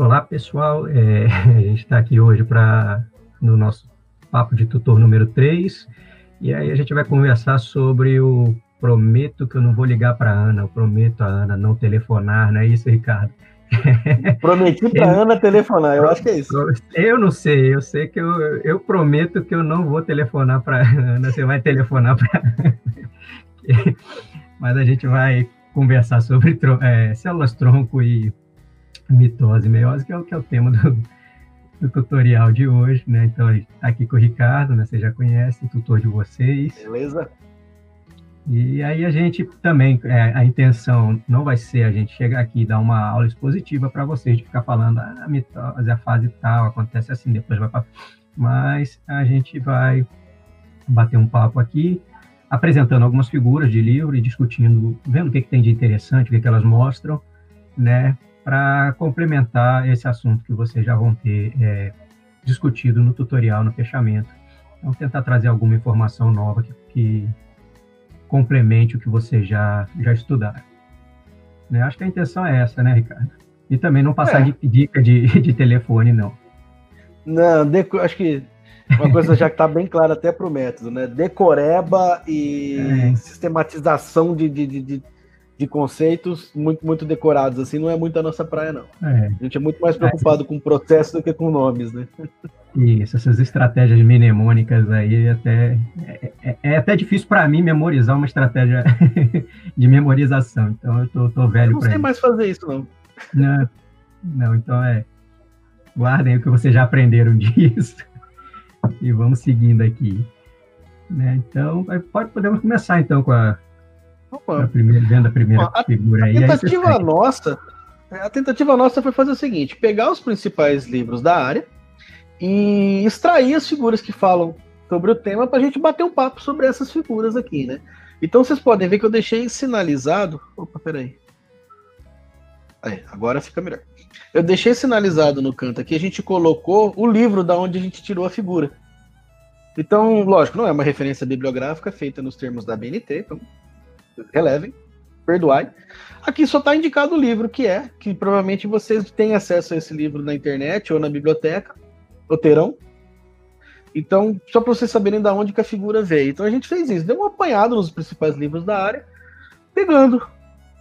Olá, pessoal. É, a gente está aqui hoje para no nosso papo de tutor número 3. E aí a gente vai conversar sobre o prometo que eu não vou ligar para Ana, eu prometo a Ana não telefonar, não é isso, Ricardo? Prometi para Ana telefonar, eu acho que é isso. Eu não sei, eu sei que eu, eu prometo que eu não vou telefonar para Ana, você vai telefonar para Mas a gente vai conversar sobre é, células tronco e mitose e meiose, que é o, que é o tema do, do tutorial de hoje, né? Então, aqui com o Ricardo, né? Você já conhece, tutor de vocês. Beleza. E aí a gente também, é, a intenção não vai ser a gente chegar aqui e dar uma aula expositiva para vocês, de ficar falando ah, a mitose, a fase tal, acontece assim, depois vai para... Mas a gente vai bater um papo aqui, apresentando algumas figuras de livro e discutindo, vendo o que, que tem de interessante, o que, que elas mostram, né? Para complementar esse assunto que vocês já vão ter é, discutido no tutorial, no fechamento. Então, tentar trazer alguma informação nova que, que complemente o que você já, já estudaram. Né? Acho que a intenção é essa, né, Ricardo? E também não passar é. dica de, de telefone, não. Não, acho que uma coisa já que está bem clara até para o método, né? Decoreba e é. sistematização de, de, de, de, conceitos muito, muito decorados, assim, não é muito a nossa praia, não. É. A gente é muito mais preocupado é. com o processo do que com nomes, né? Isso, essas estratégias mnemônicas aí até é, é, é até difícil para mim memorizar uma estratégia de memorização. Então eu tô, tô velho para Não sei mais fazer isso não. não. Não, então é guardem o que vocês já aprenderam disso e vamos seguindo aqui. Né? Então pode podemos começar então com a, a primeira vendo a primeira figura aí. A tentativa aí nossa, a tentativa nossa foi fazer o seguinte: pegar os principais livros da área e extrair as figuras que falam sobre o tema para a gente bater um papo sobre essas figuras aqui, né? Então vocês podem ver que eu deixei sinalizado. Opa, peraí. Aí, agora fica melhor. Eu deixei sinalizado no canto aqui, a gente colocou o livro da onde a gente tirou a figura. Então, lógico, não é uma referência bibliográfica feita nos termos da BNT, então relevem, perdoai. Aqui só está indicado o livro que é, que provavelmente vocês têm acesso a esse livro na internet ou na biblioteca, ou terão. Então, só para vocês saberem da onde que a figura veio. Então a gente fez isso, deu um apanhado nos principais livros da área, pegando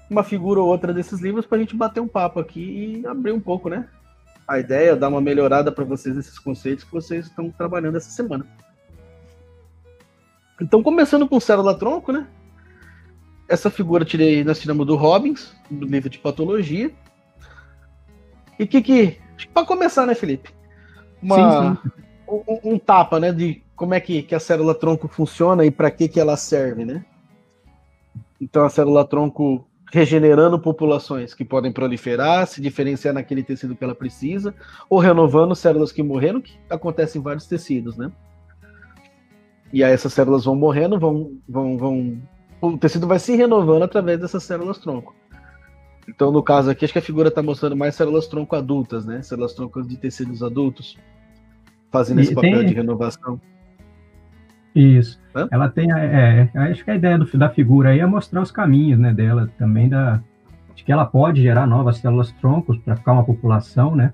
uma figura ou outra desses livros para a gente bater um papo aqui e abrir um pouco, né? A ideia, dar uma melhorada para vocês esses conceitos que vocês estão trabalhando essa semana. Então, começando com célula tronco, né? Essa figura tirei, nós tiramos do Robbins, do livro de patologia. E que que. Para começar, né, Felipe? uma, sim, sim. Um, um, tapa, né, de como é que, que a célula tronco funciona e para que que ela serve, né? Então a célula tronco regenerando populações que podem proliferar, se diferenciar naquele tecido que ela precisa, ou renovando células que morreram, que acontece em vários tecidos, né? E aí essas células vão morrendo, vão, vão, vão, o tecido vai se renovando através dessas células tronco. Então, no caso aqui, acho que a figura está mostrando mais células tronco adultas, né? Células troncos de tecidos adultos, fazendo e esse papel tem... de renovação. Isso. Hã? Ela tem, é, acho que a ideia do, da figura aí é mostrar os caminhos, né, dela, também da, de que ela pode gerar novas células troncos para ficar uma população, né,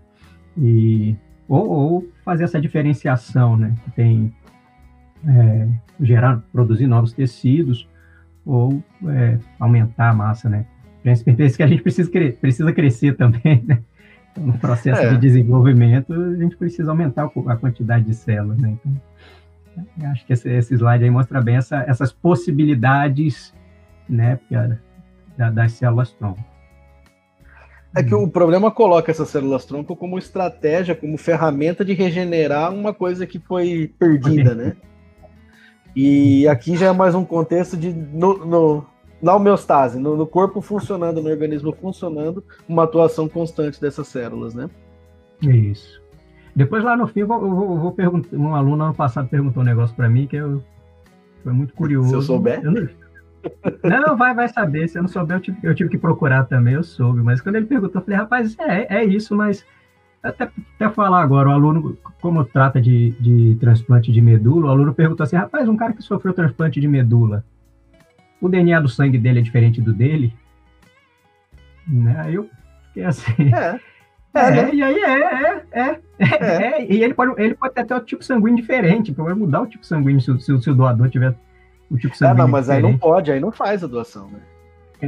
e, ou, ou, fazer essa diferenciação, né, que tem, é, gerar, produzir novos tecidos, ou é, aumentar a massa, né, Principalmente que a gente precisa, cre precisa crescer também, né? Então, no processo é. de desenvolvimento, a gente precisa aumentar a quantidade de células, né? Então, acho que esse, esse slide aí mostra bem essa, essas possibilidades, né, da, das células tronco. É que o problema coloca essas células tronco como estratégia, como ferramenta de regenerar uma coisa que foi perdida, né? E aqui já é mais um contexto de no, no, na homeostase, no, no, corpo funcionando, no organismo funcionando, uma atuação constante dessas células, né? Isso. Depois lá no fim, eu vou, eu vou perguntar. Um aluno ano passado perguntou um negócio para mim que eu foi muito curioso. Se eu souber. Eu não, não, vai, vai saber. Se eu não souber, eu tive, eu tive que procurar também, eu soube. Mas quando ele perguntou, eu falei, rapaz, é, é isso, mas até, até falar agora, o aluno, como trata de, de transplante de medula, o aluno perguntou assim, rapaz, um cara que sofreu transplante de medula, o DNA do sangue dele é diferente do dele, né? Aí eu fiquei assim. É. É, é né? e aí é, é, é, é, E ele pode, ele pode ter até o tipo sanguíneo diferente, vai mudar o tipo sanguíneo se, se, se o doador tiver o tipo sanguíneo. Ah, não, mas diferente. aí não pode, aí não faz a doação, né?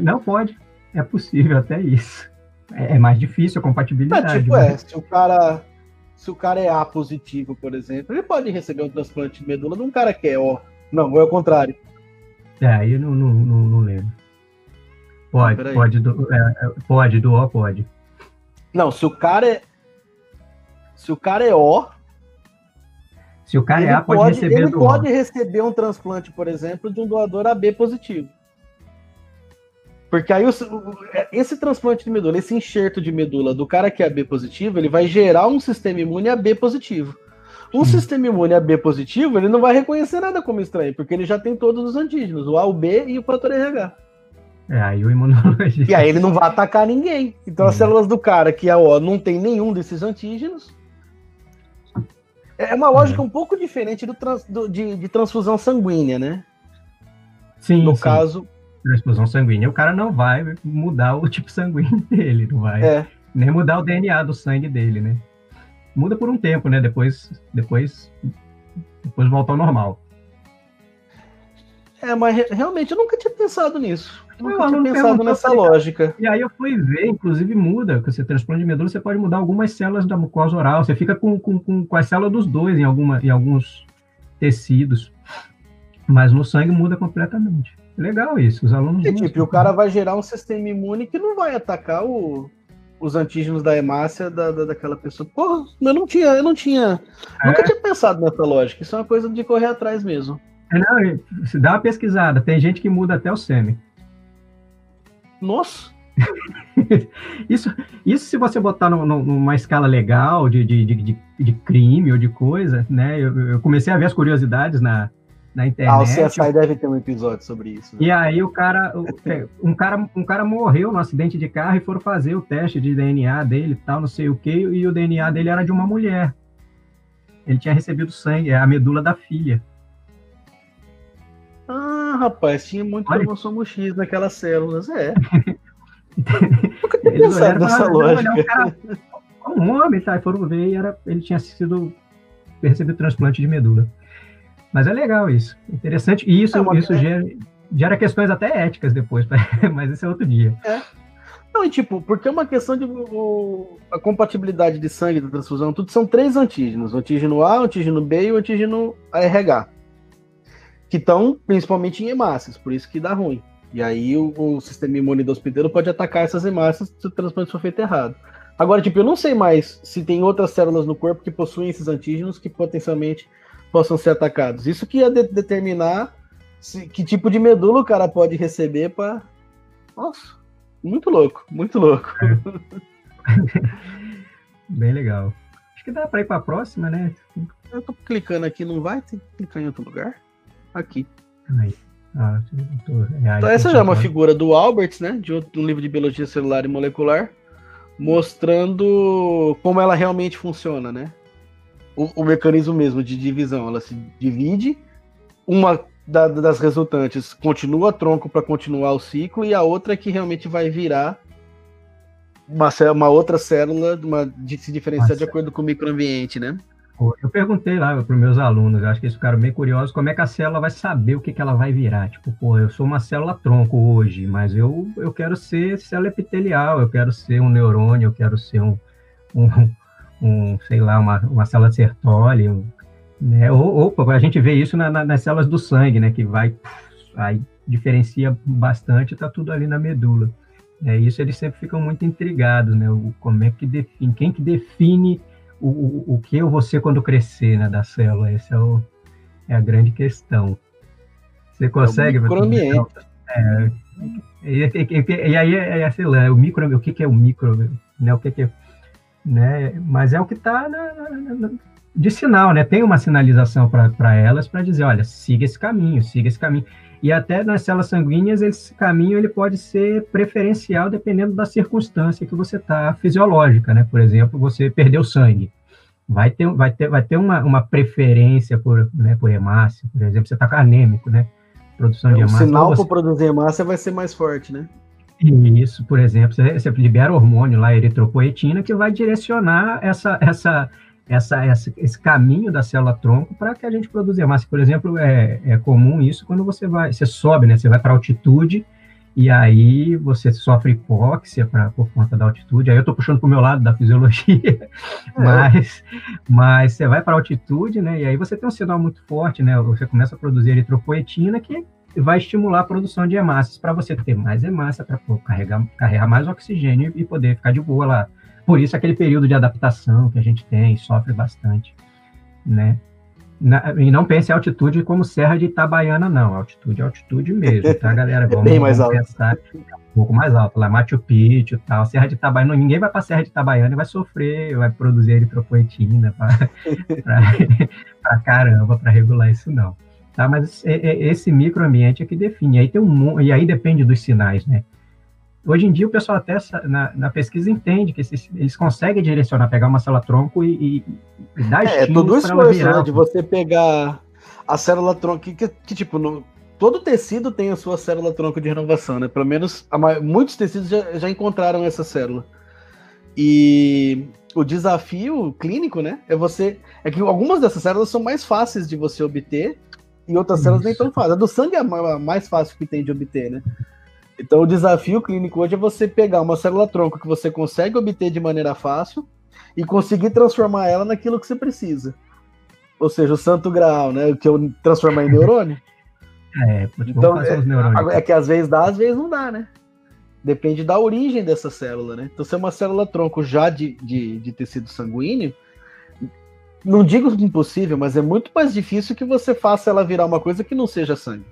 Não pode. É possível até isso. É, é mais difícil a compatibilidade. Mas, tipo, mas... é, se o cara. Se o cara é A positivo, por exemplo, ele pode receber um transplante de medula de um cara que é O. Não, é o contrário. É, aí eu não, não, não, não lembro. Pode, ah, pode, do, é, é, pode, do O pode. Não, se o cara é. Se o cara é O. Se o cara é A, pode, pode receber ele do pode o. receber um transplante, por exemplo, de um doador AB positivo. Porque aí o, é, esse transplante de medula, esse enxerto de medula do cara que é AB positivo, ele vai gerar um sistema imune AB positivo. Um hum. sistema imune AB positivo, ele não vai reconhecer nada como estranho, porque ele já tem todos os antígenos, o A, o B e o fator RH. É, aí o imunologista. E aí ele não vai atacar ninguém. Então hum. as células do cara que é O não tem nenhum desses antígenos. É uma lógica hum. um pouco diferente do, trans, do de, de, transfusão sanguínea, né? Sim. No sim. caso, transfusão sanguínea, o cara não vai mudar o tipo sanguíneo dele, não vai é. nem mudar o DNA do sangue dele, né? Muda por um tempo, né? Depois, depois, depois volta ao normal. É, mas realmente eu nunca tinha pensado nisso. Eu nunca tinha pensado nessa lógica. E aí eu fui ver, inclusive muda, que você transplante de medula, você pode mudar algumas células da mucosa oral. Você fica com, com, com, com as células dos dois em, alguma, em alguns tecidos. Mas no sangue muda completamente. Legal isso, os alunos. E, tipo, o cara vai gerar um sistema imune que não vai atacar o, os antígenos da hemácia da, da, daquela pessoa. Porra, eu não tinha, eu não tinha. É. Nunca tinha pensado nessa lógica. Isso é uma coisa de correr atrás mesmo. É, não, dá uma pesquisada. Tem gente que muda até o sêmen. Nossa! isso, isso se você botar no, no, numa escala legal de, de, de, de, crime ou de coisa, né? Eu, eu comecei a ver as curiosidades na, na internet. Ah, o CSI deve ter um episódio sobre isso. Né? E aí o cara, é, um cara, um cara morreu no acidente de carro e foram fazer o teste de DNA dele, tal, não sei o que, e o DNA dele era de uma mulher. Ele tinha recebido sangue, é a medula da filha. Ah, rapaz, tinha muito Olha. cromossomo X naquelas células, é. Nunca tinha pensado nessa lógica. Um, cara, um homem, tá? E foram ver e era, ele tinha sido recebido transplante de medula. Mas é legal isso, interessante. E isso, é isso gera, gera questões até éticas depois, mas esse é outro dia. É. Não, e tipo, porque é uma questão de o, a compatibilidade de sangue da transfusão, tudo são três antígenos: o antígeno A, o antígeno B e o antígeno ARH. Que estão principalmente em hemácias, por isso que dá ruim. E aí o, o sistema imune do hospedeiro pode atacar essas hemácias se o transplante for feito errado. Agora, tipo, eu não sei mais se tem outras células no corpo que possuem esses antígenos que potencialmente possam ser atacados. Isso que ia de determinar se, que tipo de medula o cara pode receber para. Nossa, muito louco, muito louco. É. Bem legal. Acho que dá para ir para a próxima, né? Eu tô clicando aqui, não vai? Tem que clicar em outro lugar? Aqui. Aí. Ah, tô... é, então, essa já é uma figura do Albert, né? De um livro de biologia celular e molecular, mostrando como ela realmente funciona, né? O, o, mecanismo mesmo de divisão. Ela se divide, uma da, das resultantes continua tronco para continuar o ciclo, e a outra é que realmente vai virar uma, uma outra célula uma, de se diferenciar de acordo com o microambiente, né? Eu perguntei lá para os meus alunos, acho que eles ficaram bem curiosos, como é que a célula vai saber o que, que ela vai virar. Tipo, pô, eu sou uma célula tronco hoje, mas eu, eu quero ser célula epitelial, eu quero ser um neurônio, eu quero ser um, um, um, sei lá, uma, uma célula de Sertoli, um, né? Ou, ou, a gente vê isso na, na, nas células do sangue, né? Que vai, aí diferencia bastante, está tudo ali na medula. É isso eles sempre ficam muito intrigados, né? O, como é que define, quem que define o, o, o que eu vou ser quando crescer, né? Da célula, essa é, o, é a grande questão. Você consegue? É microambiente. É, e, e, e, e, aí é, é, sei lá, o micro, o que, que é o micro, né? O que, que é né? Mas é o que está de sinal, né? Tem uma sinalização para elas para dizer, olha, siga esse caminho, siga esse caminho. E até nas células sanguíneas, esse caminho ele pode ser preferencial dependendo da circunstância que você está fisiológica, né? Por exemplo, você perdeu sangue. Vai ter, vai ter, vai ter uma, uma preferência por, né, por hemácia, por exemplo, você está anêmico, né? Produção é, de hemácia. O sinal para produzir hemácia vai ser mais forte, né? Isso, por exemplo, você, você libera hormônio lá, eritropoetina, que vai direcionar essa, essa, essa, essa, esse caminho da célula-tronco para que a gente produza massa. Por exemplo, é, é comum isso quando você vai, você sobe, né? Você vai para altitude e aí você sofre hipóxia pra, por conta da altitude. Aí eu estou puxando para o meu lado da fisiologia, é. mas, mas você vai para altitude, né? E aí você tem um sinal muito forte, né? Você começa a produzir eritropoetina, que vai estimular a produção de hemácias para você ter mais hemácia para carregar, carregar mais oxigênio e poder ficar de boa lá. Por isso aquele período de adaptação que a gente tem, sofre bastante, né? Na, e não pense em altitude como Serra de Itabaiana, não. Altitude é altitude mesmo, tá, galera? Vamos, Bem mais vamos alto. pensar um pouco mais alto, lá Machu Picchu e tal. Serra de Itabaiana, ninguém vai para Serra de Itabaiana e vai sofrer, vai produzir eritropoetina para caramba, para regular isso não. Tá? Mas é, é, esse microambiente é que define. Aí tem um, e aí depende dos sinais, né? Hoje em dia, o pessoal até na, na pesquisa entende que esses, eles conseguem direcionar, pegar uma célula-tronco e, e, e dar é, é tudo esforço, né, de você pegar a célula-tronco, que, que, que, tipo, no, todo tecido tem a sua célula-tronco de renovação, né? Pelo menos a, muitos tecidos já, já encontraram essa célula. E o desafio clínico, né, é você... É que algumas dessas células são mais fáceis de você obter e outras células nem tão fáceis. A do sangue é a mais fácil que tem de obter, né? Então, o desafio clínico hoje é você pegar uma célula-tronco que você consegue obter de maneira fácil e conseguir transformar ela naquilo que você precisa. Ou seja, o santo graal, né? Que eu transformar em neurônio. É, então, é, é, que às vezes dá, às vezes não dá, né? Depende da origem dessa célula, né? Então, se é uma célula-tronco já de, de, de tecido sanguíneo, não digo impossível, mas é muito mais difícil que você faça ela virar uma coisa que não seja sangue.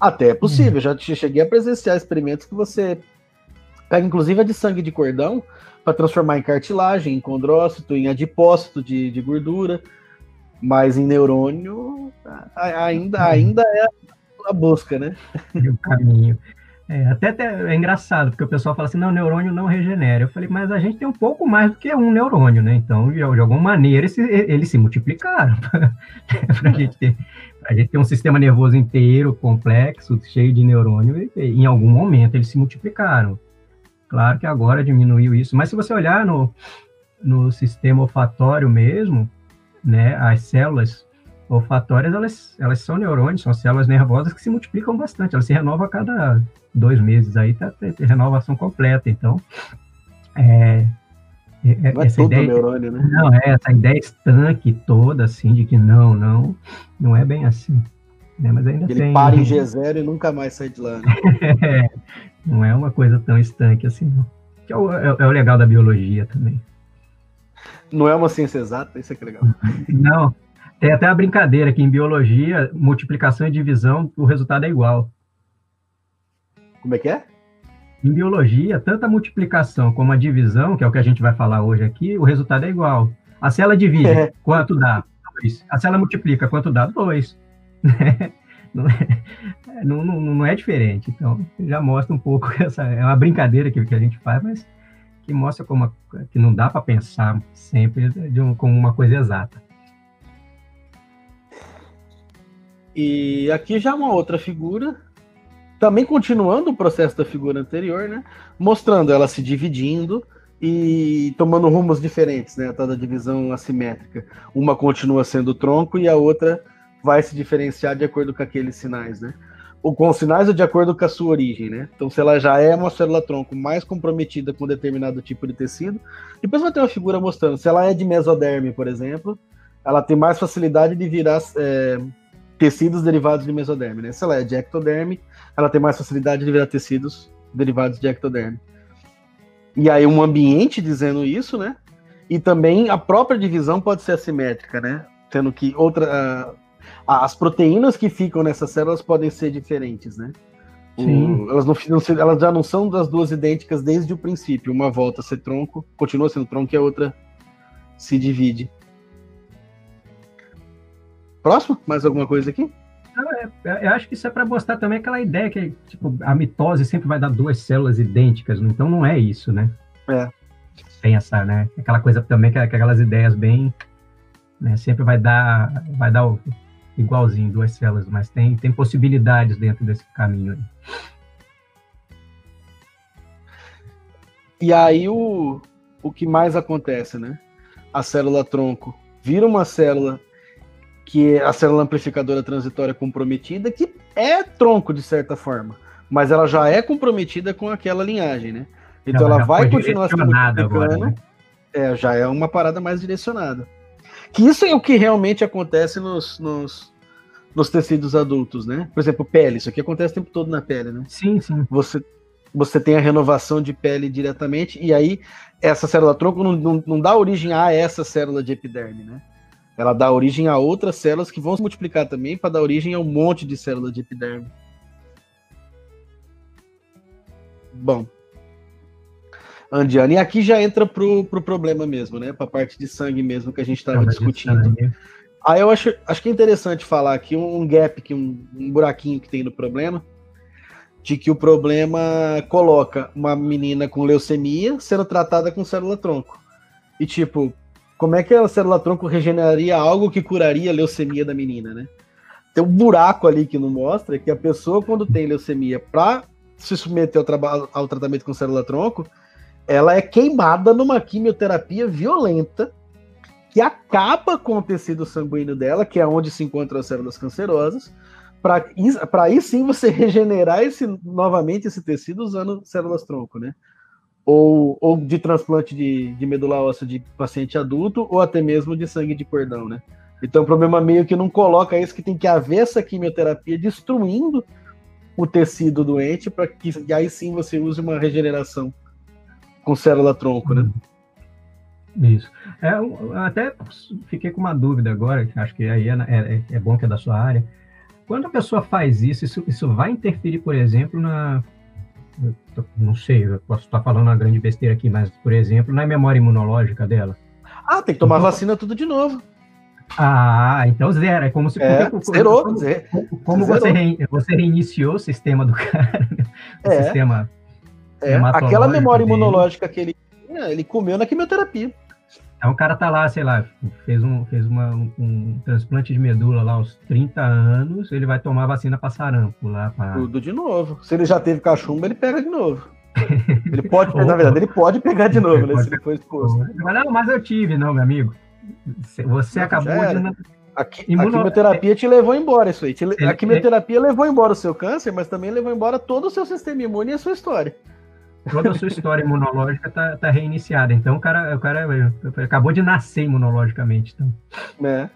Até é possível, uhum. já cheguei a presenciar experimentos que você pega, inclusive, a de sangue de cordão para transformar em cartilagem, em condrócito, em adipócito de, de gordura, mas em neurônio ainda, ainda é a busca, né? o caminho. É, até, é engraçado, porque o pessoal fala assim, não, neurônio não regenera. Eu falei, mas a gente tem um pouco mais do que um neurônio, né? Então, de, alguma maneira, eles, eles se multiplicaram para a gente ter a gente tem um sistema nervoso inteiro, complexo, cheio de neurônio, e, em algum momento eles se multiplicaram. Claro que agora diminuiu isso, mas se você olhar no, no sistema olfatório mesmo, né, as células olfatórias, elas, elas são neurônios, são células nervosas que se multiplicam bastante, elas se renovam a cada dois meses, aí tá, tem renovação completa, então, é, é, não é essa ideia, neurônio, né? Não, é essa ideia estanque toda, assim, de que não, não, não é bem assim. Né? Mas ainda Ele tem, para em G0 e nunca mais sai de lá. Né? é, não é uma coisa tão estanque assim, não. Que é o, é, é o legal da biologia também. Não é uma ciência exata, isso é que é legal. Não, tem até a brincadeira que em biologia, multiplicação e divisão, o resultado é igual. Como é que é? Em biologia, tanto a multiplicação como a divisão, que é o que a gente vai falar hoje aqui, o resultado é igual. A célula divide, é. quanto dá? Dois. A célula multiplica, quanto dá? Dois. não, é, não, não, não, é diferente. Então, já mostra um pouco essa. É uma brincadeira que, que a gente faz, mas que mostra como que não dá para pensar sempre de um, como uma coisa exata. E aqui já uma outra figura também continuando o processo da figura anterior, né? Mostrando ela se dividindo e tomando rumos diferentes, né? A tal da divisão assimétrica. Uma continua sendo o tronco e a outra vai se diferenciar de acordo com aqueles sinais, né? Ou com os sinais ou de acordo com a sua origem, né? Então, se ela já é uma célula-tronco mais comprometida com determinado tipo de tecido, depois vai ter uma figura mostrando. Se ela é de mesoderme, por exemplo, ela tem mais facilidade de virar é, tecidos derivados de mesoderme, né? Se ela é de ectoderme, ela tem mais facilidade de virar tecidos derivados de ectoderme. E aí um ambiente dizendo isso, né? E também a própria divisão pode ser assimétrica, né? Sendo que outra, as proteínas que ficam nessas células podem ser diferentes, né? O, elas, não, não, elas já não são das duas idênticas desde o princípio. Uma volta a ser tronco, continua sendo tronco, e a outra se divide. Próximo? Mais alguma coisa aqui? É, eu acho que isso é para mostrar também aquela ideia que tipo, a mitose sempre vai dar duas células idênticas, então não é isso, né? É. Tem essa, né? Aquela coisa também que aquelas ideias bem, né? Sempre vai dar, vai dar igualzinho duas células, mas tem tem possibilidades dentro desse caminho. Aí. E aí o, o que mais acontece, né? A célula tronco vira uma célula que é a célula amplificadora transitória comprometida, que é tronco de certa forma, mas ela já é comprometida com aquela linhagem, né? Então ela, ela vai continuar se multiplicando. Agora, né? É, já é uma parada mais direcionada. Que isso é o que realmente acontece nos, nos, nos tecidos adultos, né? Por exemplo, pele, isso aqui acontece o tempo todo na pele, né? Sim, sim. Você, você tem a renovação de pele diretamente, e aí essa célula tronco não, não, não dá origem a essa célula de epiderme, né? Ela dá origem a outras células que vão se multiplicar também para dar origem a um monte de células de epiderme. Bom. Andiana, e aqui já entra pro, pro problema mesmo, né? Para a parte de sangue mesmo que a gente estava discutindo. Aí eu acho, acho que é interessante falar aqui um, gap, que um, um buraquinho que tem no problema, de que o problema coloca uma menina com leucemia sendo tratada com célula-tronco. E tipo, como é que a célula-tronco regeneraria algo que curaria a leucemia da menina, né? Tem um buraco ali que não mostra que a pessoa, quando tem leucemia, para se submeter ao, ao tratamento com célula-tronco, ela é queimada numa quimioterapia violenta que acaba com o tecido sanguíneo dela, que é onde se encontram as células cancerosas, para aí sim você regenerar esse, novamente esse tecido usando células tronco, né? Ou, ou de transplante de, de medula óssea de paciente adulto, ou até mesmo de sangue de cordão, né? Então o problema meio que não coloca isso que tem que haver essa quimioterapia destruindo o tecido doente para que aí sim você use uma regeneração com célula tronco, né? Isso. É, até fiquei com uma dúvida agora, acho que aí é, é, é, bom que é da sua área. Quando a pessoa faz isso, isso, isso vai interferir, por exemplo, na. Não sei, eu posso estar falando uma grande besteira aqui, mas, por exemplo, na memória imunológica dela. Ah, tem que tomar então, vacina tudo de novo. Ah, então zero. É como se. É, zerou, como, como, como você, re, você reiniciou o sistema do cara, né? o é. sistema. É, aquela memória dele. imunológica que ele ele comeu na quimioterapia. Então o cara tá lá, sei lá, fez um, fez uma, um, um, transplante de medula lá aos 30 anos, ele vai tomar vacina para sarampo lá. Pra... Tudo de novo. Se ele já teve cachumba, ele pega de novo. Ele pode, na verdade, ele pode pegar de novo, né? Se ele for exposto. Mas não, mas eu tive, não, meu amigo. Você não, acabou de. A, quimioterapia te levou embora isso aí. a quimioterapia levou embora o seu câncer, mas também levou embora todo o seu sistema imune e a sua história toda a sua história imunológica está tá reiniciada. Então o cara, o cara acabou de nascer imunologicamente. Então. É.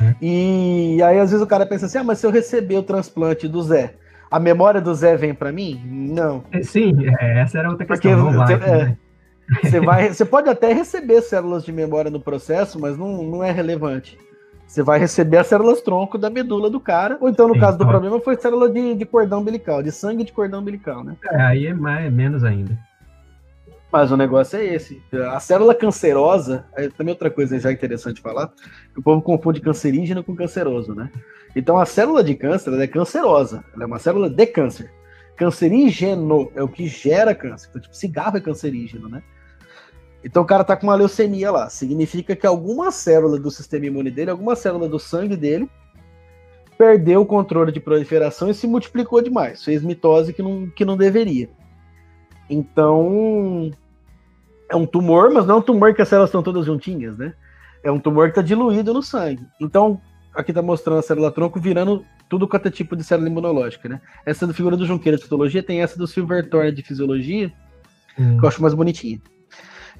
é. E aí às vezes o cara pensa assim, ah, mas se eu receber o transplante do Zé, a memória do Zé vem para mim? Não. É, sim, é, essa era outra questão. Porque, vai, é, né? você, vai, você pode até receber células de memória no processo, mas não, não é relevante. Você vai receber as células tronco da medula do cara, ou então, no Sim, caso do problema, foi célula de, de, cordão umbilical, de sangue de cordão umbilical, né? É, aí é mais, menos ainda. Mas o negócio é esse. A célula cancerosa, é também outra coisa já interessante falar, o povo confunde cancerígeno com canceroso, né? Então a célula de câncer é cancerosa, ela é uma célula de câncer. Cancerígeno é o que gera câncer. Então, tipo, cigarro é cancerígeno, né? Então o cara tá com uma leucemia lá. Significa que alguma célula do sistema imune dele, alguma célula do sangue dele, perdeu o controle de proliferação e se multiplicou demais. Fez mitose que não, que não deveria. Então, é um tumor, mas não é um tumor que as células estão todas juntinhas, né? É um tumor que está diluído no sangue. Então, aqui está mostrando a célula tronco virando tudo quanto é tipo de célula imunológica, né? Essa do figura do Junqueira de citologia tem essa do Silverthorne de fisiologia, hum. que eu acho mais bonitinha.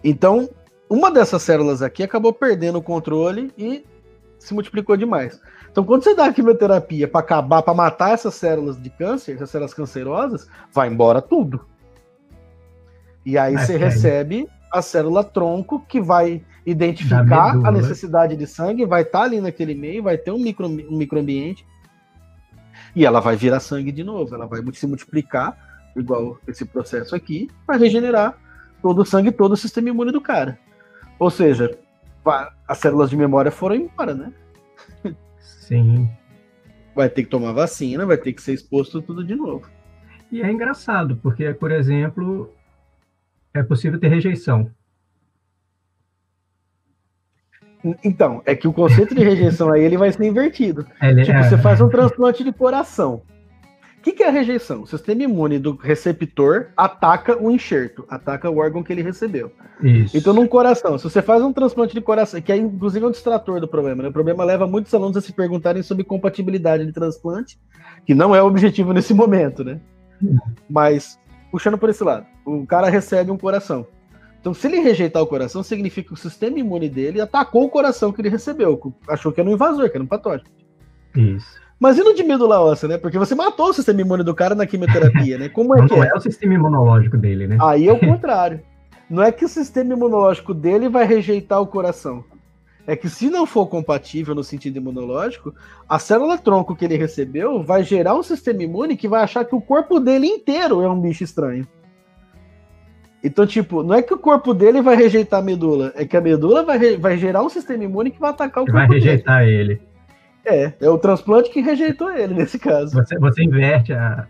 Então, uma dessas células aqui acabou perdendo o controle e se multiplicou demais. Então, quando você dá a quimioterapia para acabar, para matar essas células de câncer, essas células cancerosas, vai embora tudo. E aí você recebe a célula tronco que vai identificar a necessidade de sangue, vai estar tá ali naquele meio, vai ter um, micro, um microambiente e ela vai virar sangue de novo, ela vai se multiplicar, igual esse processo aqui, para regenerar todo o sangue, todo o sistema imune do cara. Ou seja, as células de memória foram embora, né? Sim. Vai ter que tomar vacina, vai ter que ser exposto tudo de novo. E é engraçado, porque, por exemplo, é possível ter rejeição. Então, é que o conceito de rejeição aí ele vai ser invertido. Ele, tipo, é... você faz um transplante de coração que, que é a rejeição? O sistema imune do receptor ataca o enxerto, ataca o órgão que ele recebeu. Isso. Então, num coração, se você faz um transplante de coração, que é inclusive um distrator do problema, né? o problema leva muitos alunos a se perguntarem sobre compatibilidade de transplante, que não é o objetivo nesse momento, né? Mas, puxando por esse lado, o cara recebe um coração. Então, se ele rejeitar o coração, significa que o sistema imune dele atacou o coração que ele recebeu, achou que era um invasor, que era um patógeno. Isso. Mas e no de medula óssea, né? Porque você matou o sistema imune do cara na quimioterapia, né? Como é não que é? é o sistema imunológico dele, né? Aí é o contrário. não é que o sistema imunológico dele vai rejeitar o coração. É que se não for compatível no sentido imunológico, a célula tronco que ele recebeu vai gerar um sistema imune que vai achar que o corpo dele inteiro é um bicho estranho. Então, tipo, não é que o corpo dele vai rejeitar a medula, é que a medula vai, vai gerar um sistema imune que vai atacar o corpo dele. Vai rejeitar dele. ele. É, é o transplante que rejeitou ele nesse caso. Você, você inverte a,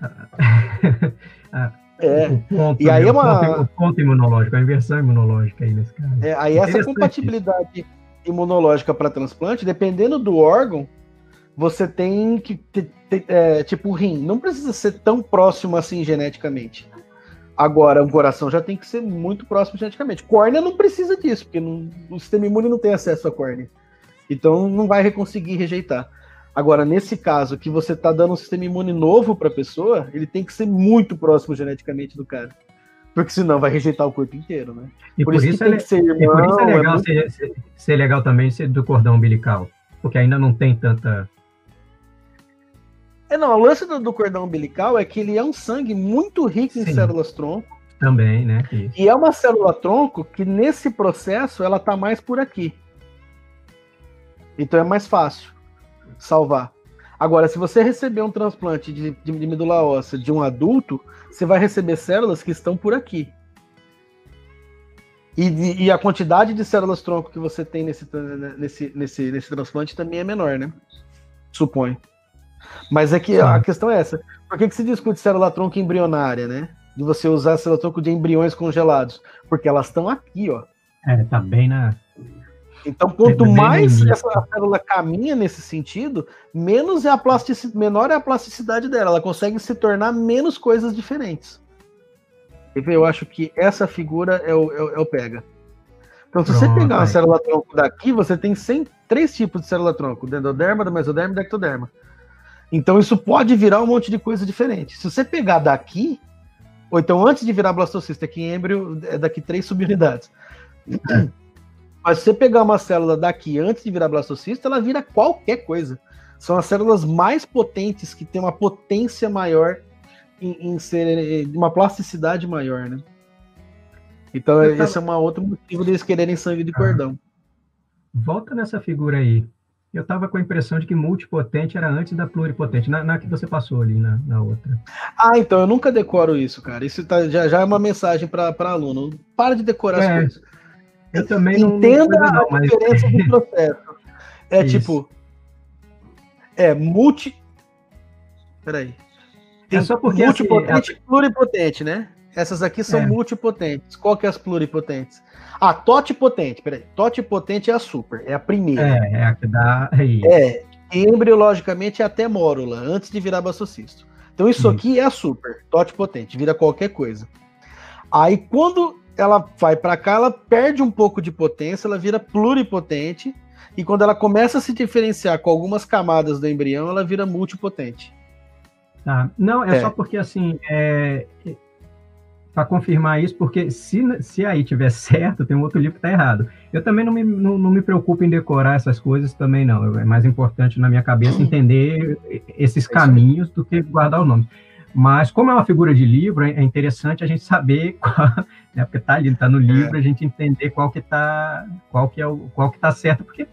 a, é. o ponto, e aí é uma... ponto, o ponto imunológico, a inversão imunológica aí nesse caso. É, aí essa compatibilidade imunológica para transplante, dependendo do órgão, você tem que ter, ter é, tipo rim, não precisa ser tão próximo assim geneticamente. Agora, o coração já tem que ser muito próximo geneticamente. Córnea não precisa disso, porque não, o sistema imune não tem acesso à córnea. Então não vai conseguir rejeitar. Agora, nesse caso, que você está dando um sistema imune novo para a pessoa, ele tem que ser muito próximo geneticamente do cara. Porque senão vai rejeitar o corpo inteiro, né? E por, por isso, isso é, ser irmão, por isso é legal, é muito... ser, ser, ser, legal também ser do cordão umbilical. Porque ainda não tem tanta. É, não, o lance do, do cordão umbilical é que ele é um sangue muito rico Sim. em células tronco. Também, né? Isso. E é uma célula tronco que nesse processo ela tá mais por aqui. Então é mais fácil salvar. Agora, se você receber um transplante de, de, de, medula óssea de um adulto, você vai receber células que estão por aqui. E, e a quantidade de células tronco que você tem nesse, nesse, nesse, nesse transplante também é menor, né? Suponho. Mas é que a questão é essa. Por que, que se discute célula tronco embrionária, né? De você usar célula tronco de embriões congelados? Porque elas estão aqui, ó. É, tá bem na, então, quanto mais essa célula caminha nesse sentido, menos é a plasticidade, menor é a plasticidade dela. Ela consegue se tornar menos coisas diferentes. Eu acho que essa figura é o, é o, é o pega. Então, se Pronto, você pegar uma célula tronco daqui, você tem 100, três tipos de célula tronco: dendroderma, do mesoderma e ectoderma. Então, isso pode virar um monte de coisa diferente. Se você pegar daqui, ou então antes de virar blastocista, aqui em êmbrio, é daqui três subunidades. Mas se você pegar uma célula daqui antes de virar blastocista, ela vira qualquer coisa. São as células mais potentes que têm uma potência maior em, em ser de uma plasticidade maior, né? Então, tava... esse é um outro motivo deles quererem sangue de cordão. Volta nessa figura aí. Eu estava com a impressão de que multipotente era antes da pluripotente, na, na que você passou ali, na, na, outra. Ah, então eu nunca decoro isso, cara. Isso tá, já, já é uma mensagem para aluno. Para de decorar é, as coisas. Eu também não. Entenda não, a mas... diferença do processo. É Isso. tipo. É multi. Peraí. Tem é só porque assim, multipotente assim, e pluripotente, né? Essas aqui são é. multipotentes. Qual que é as pluripotentes? Ah, totipotente, peraí. Totipotente é a super, é a primeira. É, é a que dá. É, é embriologicamente é até mórula, antes de virar bastocisto. Então isso, isso. aqui é a super, totipotente, vira qualquer coisa. Aí quando ela vai para cá, ela perde um pouco de potência, ela vira pluripotente, e quando ela começa a se diferenciar com algumas camadas do embrião, ela vira multipotente. Tá. Não, é, é, só porque assim, é, para confirmar isso, porque se, se aí tiver certo, tem um outro livro que está errado. Eu também não me, não, não, me preocupo em decorar essas coisas também, não. É mais importante na minha cabeça entender esses caminhos do que guardar o nome. Mas como é uma figura de livro, é interessante a gente saber, qual, né, porque está ali, está no livro, é. a gente entender qual que está, qual que é o, qual que tá certo, porque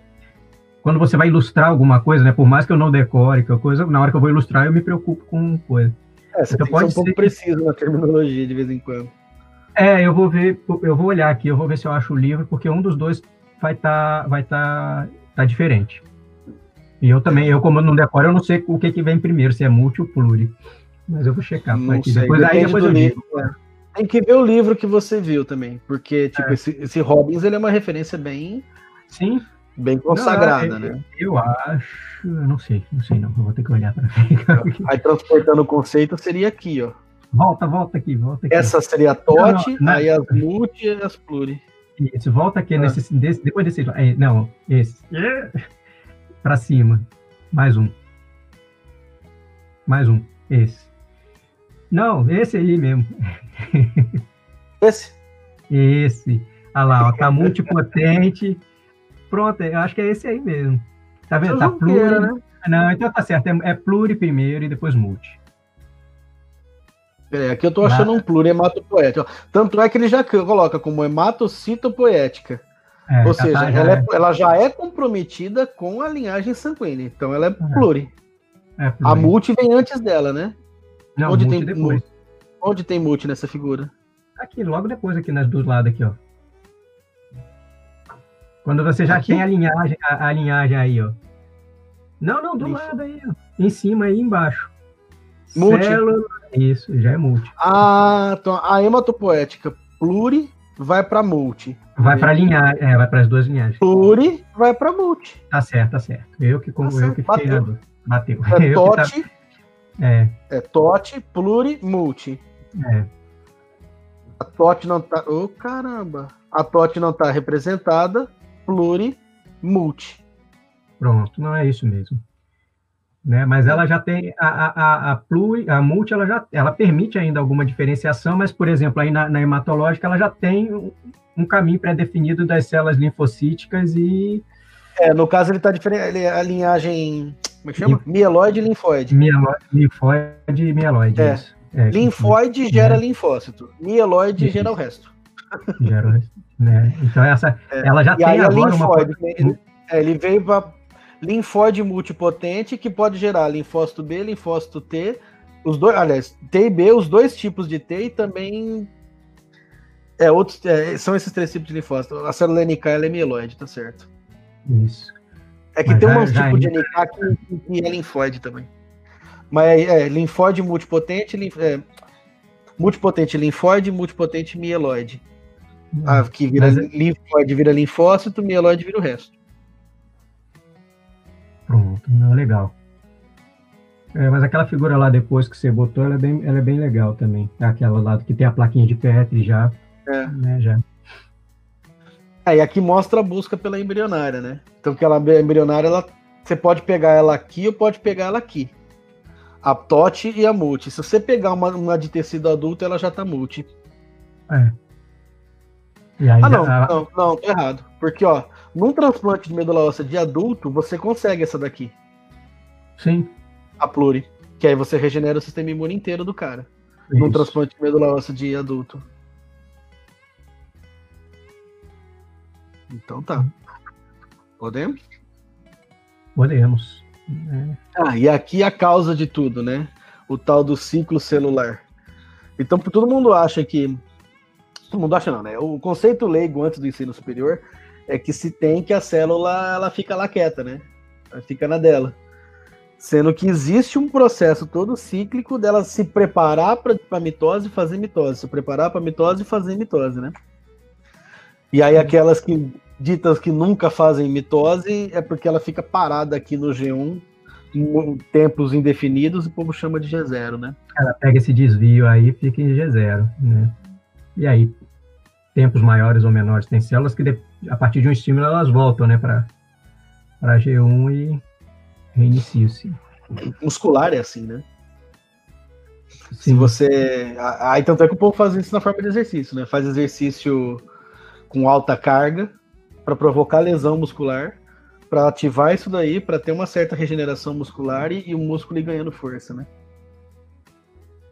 quando você vai ilustrar alguma coisa, né, por mais que eu não decore, que coisa, na hora que eu vou ilustrar eu me preocupo com coisa. É, você então, pode ser um pouco preciso na terminologia de vez em quando. É, eu vou ver, eu vou olhar aqui, eu vou ver se eu acho o livro, porque um dos dois vai estar, tá, vai estar, tá, tá diferente. E eu também, eu como não decoro, eu não sei o que que vem primeiro, se é multi ou pluri. Mas eu vou checar. Não sei, depois, aí depois eu livro, é. Tem que ver o livro que você viu também, porque tipo é. esse, esse Robbins ele é uma referência bem sim Bem consagrada, não, é, né? Eu acho, eu não sei, não sei não, eu vou ter que olhar para ver. Aí transportando o conceito seria aqui, ó. Volta, volta aqui, volta aqui. Essa seria a TOT, aí as multi e as pluri. Isso, volta aqui ah. nesse, desse, depois desse. Não, esse. Para cima. Mais um. Mais um. Esse. Não, esse aí mesmo. Esse? Esse. Olha lá, ó, tá multipotente. Pronto, eu acho que é esse aí mesmo. Tá vendo? Tá pluri. Né? Não, então tá certo. É, é pluri primeiro e depois multi. É, aqui eu tô achando um pluri hematopoético. Tanto é que ele já coloca como hematocitopoética. É, Ou seja, tá, ela, é, ela, já é comprometida com a linhagem sanguínea. Então ela é, é. pluri. É pluri. A multi vem antes dela, né? Não, onde tem depois. Onde tem multi nessa figura? Aqui, logo depois, aqui nas duas lados aqui, ó. Quando você já aqui? tem a linhagem, a, a, linhagem aí, ó. Não, não, do Isso. lado aí, ó. Em cima aí, embaixo. Multi. Célula, isso, já é multi. Ah, então a hematopoética pluri vai para multi. Vai para linhagem, é, vai para as duas linhagens. Pluri vai para multi. Tá certo, tá certo. Eu que, tá eu que fiquei Bateu. Bateu. É tote, tá... é. é tote, pluri, multi. É. A TOT não tá. Ô, oh, caramba! A TOT não tá representada, pluri, multi. Pronto, não é isso mesmo. Né? Mas ela já tem a, a, a, pluri, a multi, ela já ela permite ainda alguma diferenciação, mas, por exemplo, aí na, na hematológica ela já tem um, um caminho pré-definido das células linfocíticas e. É, no caso ele está diferente, a linhagem. Como é que chama? Mieloide e linfóide. Mieloide, linfóide e mieloide. É. Isso. É, linfóide que, gera né? linfócito, mieloide gera o resto. Gera o resto. Né? Então essa, é. ela já e tem aí agora linfóide, uma... ele, é, ele veio para linfóide multipotente que pode gerar linfócito B, linfócito T, os dois, aliás, T e B, os dois tipos de T e também é, outros, é, são esses três tipos de linfócito. A célula NK ela é mieloide, tá certo? Isso. É que Mas tem um tipo de NK que, que é linfóide também. Mas é, linfóide multipotente, linf, é, multipotente linfóide, multipotente mieloide. Hum, ah, que vira Mas... É- linfóide vira linfócito, mieloide vira o resto. Pronto, não, legal. É, mas aquela figura lá depois que você botou, ela é bem, ela é bem legal também. Aquela lá que tem a plaquinha de Petri já. É. Né, já. É, e aqui mostra a busca pela embrionária, né? Então, aquela embrionária, ela, você pode pegar ela aqui ou pode pegar ela aqui a TOT e a multi. Se você pegar uma, uma de tecido adulto, ela já tá multi. É. ah, não, não, não, tô errado. Porque, ó, num transplante de medula óssea de adulto, você consegue essa daqui. Sim. A pluri. Que aí você regenera o sistema imune inteiro do cara. Isso. Num transplante de medula óssea de adulto. Então tá. Podemos? Podemos. É. Ah, e aqui a causa de tudo, né? O tal do ciclo celular. Então, todo mundo acha que. Todo mundo acha não, né? O conceito leigo antes do ensino superior é que se tem que a célula ela fica lá quieta, né? Ela fica na dela. Sendo que existe um processo todo cíclico dela se preparar para mitose e fazer mitose, se preparar para mitose e fazer mitose, né? E aí aquelas que ditas que nunca fazem mitose é porque ela fica parada aqui no G1 em tempos indefinidos e o povo chama de G0, né? Ela pega esse desvio aí e fica em G0, né? E aí, tempos maiores ou menores, tem células que a partir de um estímulo elas voltam, né, para G1 e reiniciam-se. Muscular é assim, né? Sim. Se você. Aí tanto é que o povo faz isso na forma de exercício, né? Faz exercício com alta carga, para provocar lesão muscular, para ativar isso daí, para ter uma certa regeneração muscular e, e, o músculo ir ganhando força, né?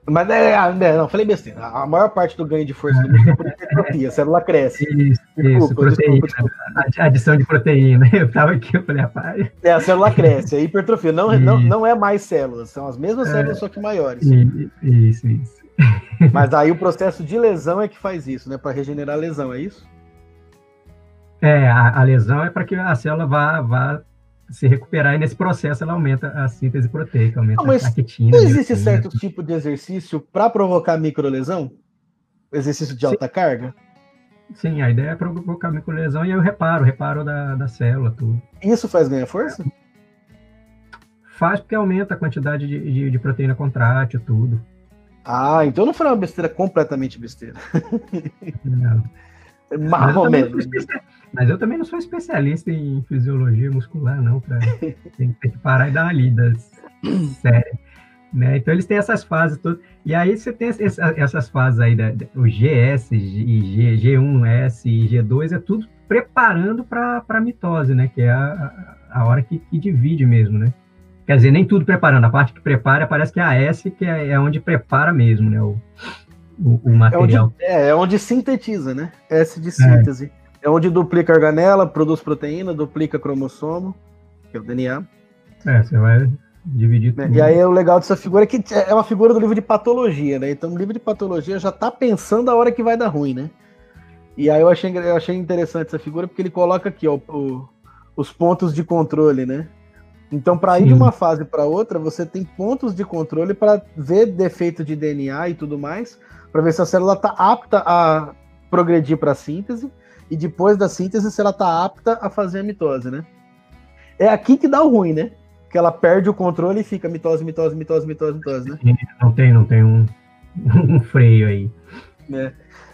Mas é, é, não, falei besteira. A maior parte do ganho de força do músculo é por hipertrofia, a célula cresce. Isso, desculpa, isso, proteína, desculpa, desculpa. Adição de proteína. Eu tava aqui, eu falei, rapaz. É, a célula cresce, a hipertrofia. Não, não, não é mais células, são as mesmas células, é, só que maiores. Isso, isso. Mas aí o processo de lesão é que faz isso, né? Para regenerar a lesão, é isso? É, a, a lesão é para que a célula vá, vá se recuperar e nesse processo ela aumenta a síntese proteica, aumenta não, a quitina. Não existe certo tipo de exercício para provocar microlesão? Exercício de alta Sim. carga? Sim, a ideia é provocar microlesão e eu reparo, reparo da, da célula, tudo. Isso faz ganhar força? Faz porque aumenta a quantidade de, de, de proteína contrátil, tudo. Ah, então não foi uma besteira completamente besteira. Não. Ou menos. Mas eu também não sou especialista em fisiologia muscular, não. Pra... Tem que parar e dar uma lida séria. Né? Então eles têm essas fases todas. E aí você tem essas fases aí, da, o GS, G, 1 s e G2, é tudo preparando para a mitose, né? Que é a, a hora que, que, divide mesmo, né? Quer dizer, nem tudo preparando. A parte que prepara parece que é a S, que é, é onde prepara mesmo, né? O, o, o material. É onde, é, é onde, sintetiza, né? S de síntese. É. é onde duplica a organela, produz proteína, duplica cromossomo, que é o DNA. É, você vai dividir tudo. E aí o legal dessa figura é que é uma figura do livro de patologia, né? Então o livro de patologia já tá pensando a hora que vai dar ruim, né? E aí eu achei, eu achei interessante essa figura porque ele coloca aqui, ó, o, os pontos de controle, né? Então, para ir de uma fase para outra, você tem pontos de controle para ver defeito de DNA e tudo mais, para ver se a célula está apta a progredir para a síntese e depois da síntese se ela está apta a fazer a mitose, né? É aqui que dá o ruim, né? Que ela perde o controle e fica mitose, mitose, mitose, mitose, mitose, né? Não tem, não tem um, um freio aí. É.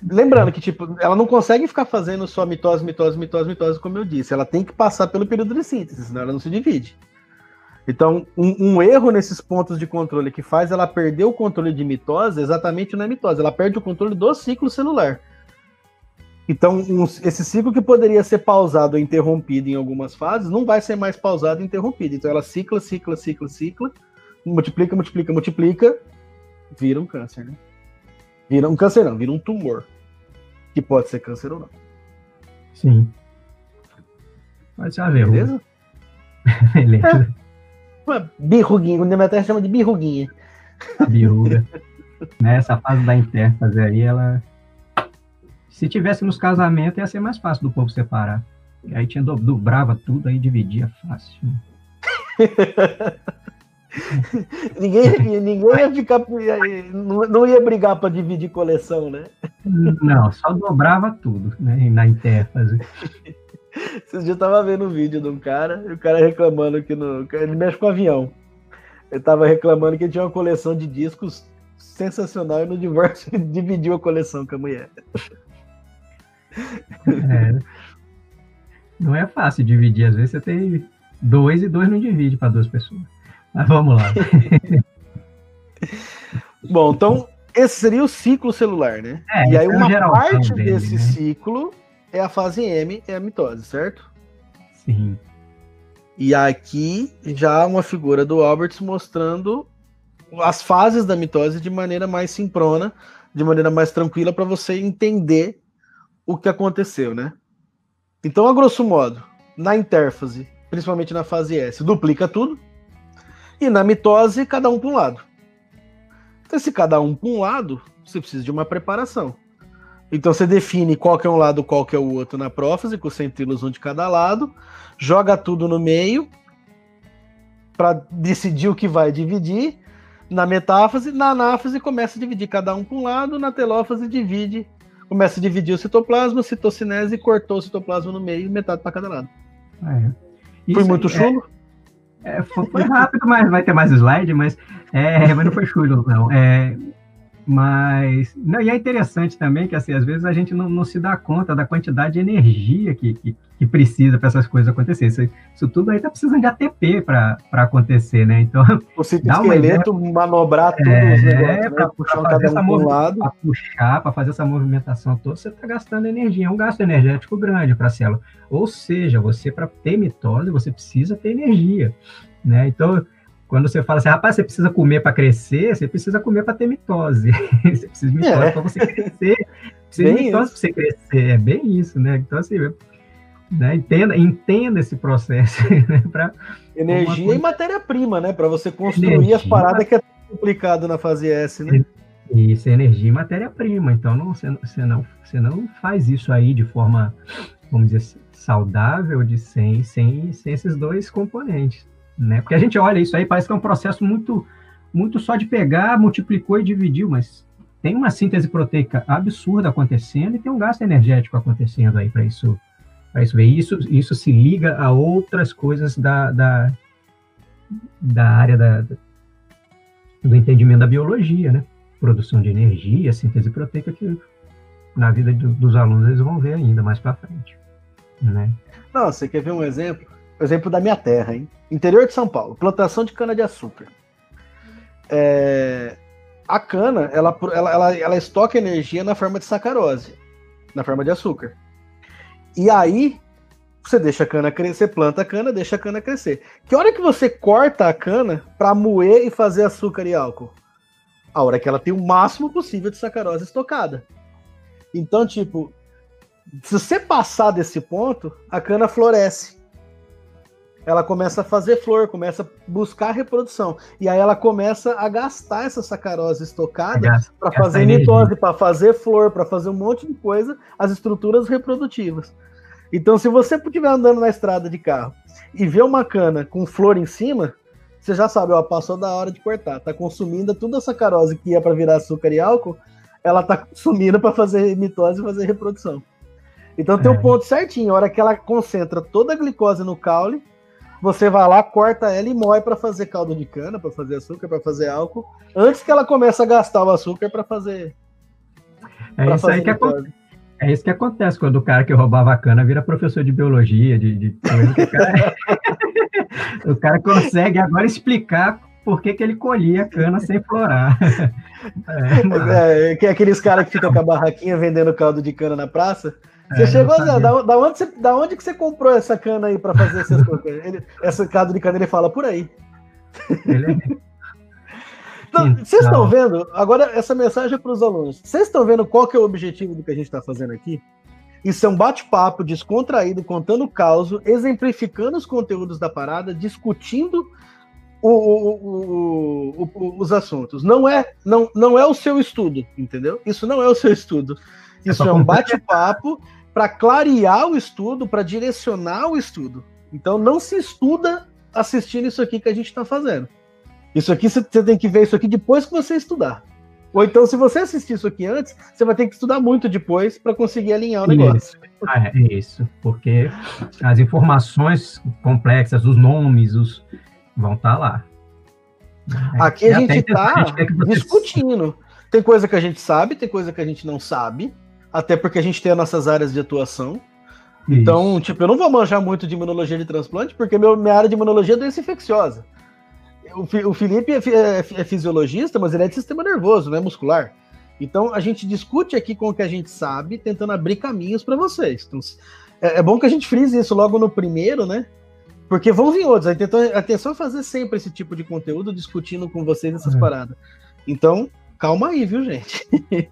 Lembrando que, tipo, ela não consegue ficar fazendo só mitose, mitose, mitose, mitose, como eu disse. Ela tem que passar pelo período de síntese, senão ela não se divide. Então, um, um, erro nesses pontos de controle que faz ela perder o controle de mitose, exatamente não é mitose, ela perde o controle do ciclo celular. Então, um, esse ciclo que poderia ser pausado ou interrompido em algumas fases, não vai ser mais pausado e interrompido. Então, ela cicla, cicla, cicla, cicla, multiplica, multiplica, multiplica, vira um câncer, né? Vira um câncer não, vira um tumor. Que pode ser câncer ou não. Sim. Pode ser uma Beleza? Beleza. É. Uma birruguinha, o Demeter chama de birruguinha. A birruga. Nessa fase da interfase aí, ela. Se tivesse nos casamentos, ia ser mais fácil do povo separar. E aí tinha dobrava tudo, aí dividia fácil. ninguém, ninguém ia ficar. Não ia brigar para dividir coleção, né? Não, só dobrava tudo, né? Na. Esses dias eu tava vendo um vídeo de um cara, e o cara reclamando que no. Ele mexe com avião. Ele tava reclamando que ele tinha uma coleção de discos sensacional e no divórcio ele dividiu a coleção com a mulher. É. Não é fácil dividir, às vezes você tem dois e dois não divide para duas pessoas. Mas vamos lá. Bom, então esse seria o ciclo celular, né? É, e aí é uma parte dele, desse né? ciclo é a fase M, é a mitose, certo? Sim. E aqui já uma figura do Alberts mostrando as fases da mitose de maneira mais sincrona, de maneira mais tranquila para você entender o que aconteceu, né? Então, a grosso modo, na interfase, principalmente na fase S, duplica tudo. E na mitose, cada um para um lado. Então, se cada um para um lado, você precisa de uma preparação. Então você define qual que é um lado, qual que é o outro na prófase, com centríolos um de cada lado, joga tudo no meio para decidir o que vai dividir. Na metáfase, na anáfase começa a dividir cada um para um lado, na telófase divide, começa a dividir o citoplasma, citocinese cortou o citoplasma no meio, metade para cada lado. É. Foi muito chulo? É, é, foi, foi, rápido, mas vai ter mais slide, mas, é, mas não foi chulo, não. É, mas, não, e é interessante também que, assim, às vezes a gente não, não se dá conta da quantidade de energia que, que, que precisa para essas coisas acontecerem. Isso, isso, tudo aí está precisando de ATP para acontecer, né? Então, o esqueleto ideia, manobrar tudo é, os negócios, né? para puxar cada um um lado. Para puxar, para fazer essa movimentação toda, você está gastando energia, é um gasto energético grande para a célula. Ou seja, você, para ter mitose, você precisa ter energia, né? Então, quando você fala assim, rapaz, você precisa comer para crescer, você precisa comer para ter mitose. você precisa de mitose é. para você crescer. Precisa de mitose para você crescer. É bem isso, né? Então, assim, né? entenda, entenda esse processo. Né? Pra, energia coisa... e matéria-prima, né? Para você construir energia, as paradas que é complicado na fase S, né? Isso, energia e matéria-prima. Então, não, você, você, não, você não faz isso aí de forma, vamos dizer, assim, saudável, de sem, sem, sem esses dois componentes né? Porque a gente olha isso aí, parece que é um processo muito, muito só de pegar, multiplicou e dividiu, mas tem uma síntese proteica absurda acontecendo e tem um gasto energético acontecendo aí para isso, para isso ver. Isso, isso se liga a outras coisas da, da, da área da, do entendimento da biologia, né? Produção de energia, síntese proteica, que na vida do, dos alunos eles vão ver ainda mais para frente, né? Não, você quer ver um exemplo? Exemplo da minha terra, hein? Interior de São Paulo, plantação de cana-de-açúcar. É, a cana, ela, ela, ela, ela estoca energia na forma de sacarose, na forma de açúcar. E aí, você deixa a cana crescer, planta a cana, deixa a cana crescer. Que hora que você corta a cana para moer e fazer açúcar e álcool? A hora que ela tem o máximo possível de sacarose estocada. Então, tipo, se você passar desse ponto, a cana floresce ela começa a fazer flor, começa a buscar reprodução. E aí ela começa a gastar essa sacarose estocada para fazer mitose, para fazer flor, para fazer um monte de coisa, as estruturas reprodutivas. Então, se você estiver andando na estrada de carro e ver uma cana com flor em cima, você já sabe, ó, passou da hora de cortar. Tá consumindo toda a sacarose que ia para virar açúcar e álcool, ela tá consumindo para fazer mitose e fazer reprodução. Então tem um é. ponto certinho, a hora que ela concentra toda a glicose no caule, você vai lá, corta ela e moe para fazer caldo de cana, para fazer açúcar, para fazer álcool, antes que ela comece a gastar o açúcar para fazer. É isso fazer aí que acontece. É isso que acontece quando o cara que roubava a cana vira professor de biologia, de, de coisa que o cara, o cara consegue agora explicar por que, que ele colhia a cana sem florar. É, é, que é aqueles caras que ficam com a barraquinha vendendo caldo de cana na praça. Você é, chegou a da, da, onde você, da onde que você comprou essa cana aí para fazer esse açúcar? Ele, essa caldo de cana ele fala por aí. Ele é... Então, vocês estão vendo? Agora, essa mensagem é para os alunos. Vocês estão vendo qual que é o objetivo do que a gente está fazendo aqui? Isso é um bate-papo descontraído, contando o caos, exemplificando os conteúdos da parada, discutindo o, o, o, os assuntos. Não é, não, não é o seu estudo, entendeu? Isso não é o seu estudo. É Isso é um bate-papo para clarear o estudo, para direcionar o estudo. Então não se estuda assistindo isso aqui que a gente está fazendo. Isso aqui você tem que ver isso aqui depois que você estudar. Ou então, se você assistir isso aqui antes, você vai ter que estudar muito depois para conseguir alinhar o negócio. Ah, é isso, porque as informações complexas, os nomes, os vão estar tá lá. Aqui a gente está discutindo. Tem coisa que a gente sabe, tem coisa que a gente não sabe até porque a gente tem as nossas áreas de atuação. Isso. Então, tipo, eu não vou manjar muito de imunologia de transplante, porque meu, minha área de imunologia é doença infecciosa. O, o Felipe é, é, é, fisiologista, mas ele é de sistema nervoso, não é muscular. Então, a gente discute aqui com o que a gente sabe, tentando abrir caminhos para vocês. Então, é, é, bom que a gente frise isso logo no primeiro, né? Porque vão vir outros. A atenção é fazer sempre esse tipo de conteúdo, discutindo com vocês essas é. paradas. Então, calma aí, viu, gente?